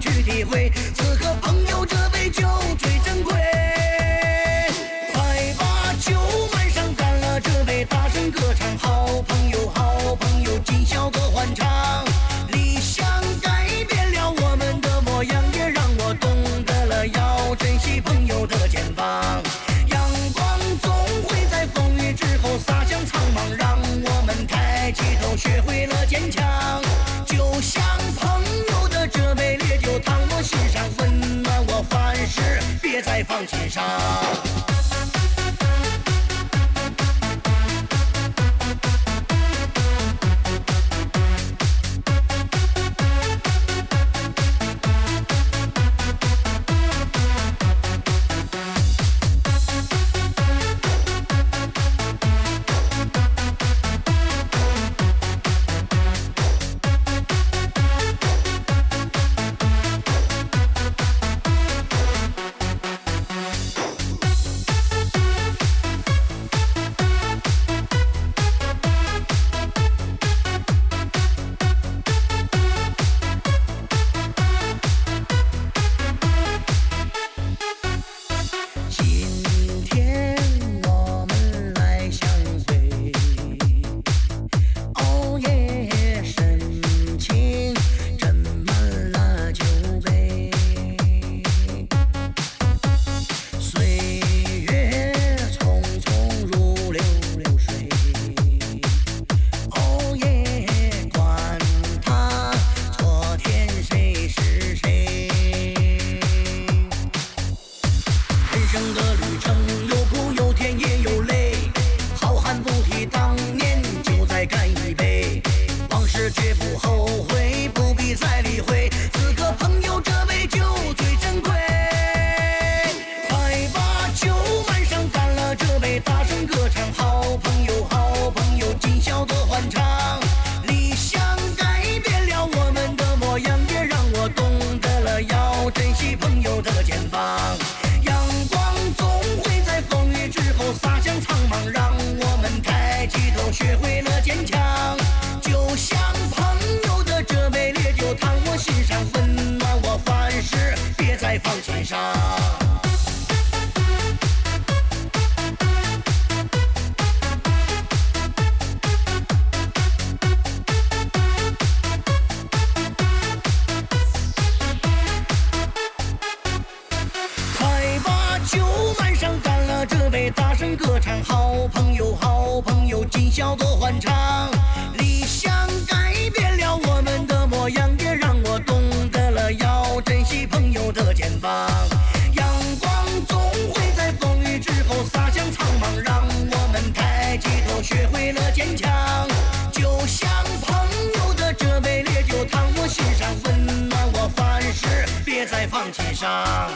去体会上。酒满上，干了这杯，大声歌唱。好朋友，好朋友，今宵多欢畅。理想改变了我们的模样，也让我懂得了要珍惜朋友的肩膀。阳光总会在风雨之后洒向苍茫，让我们抬起头，学会了坚强。就像朋友的这杯烈酒，烫我心上，温暖我凡事，别再放心上。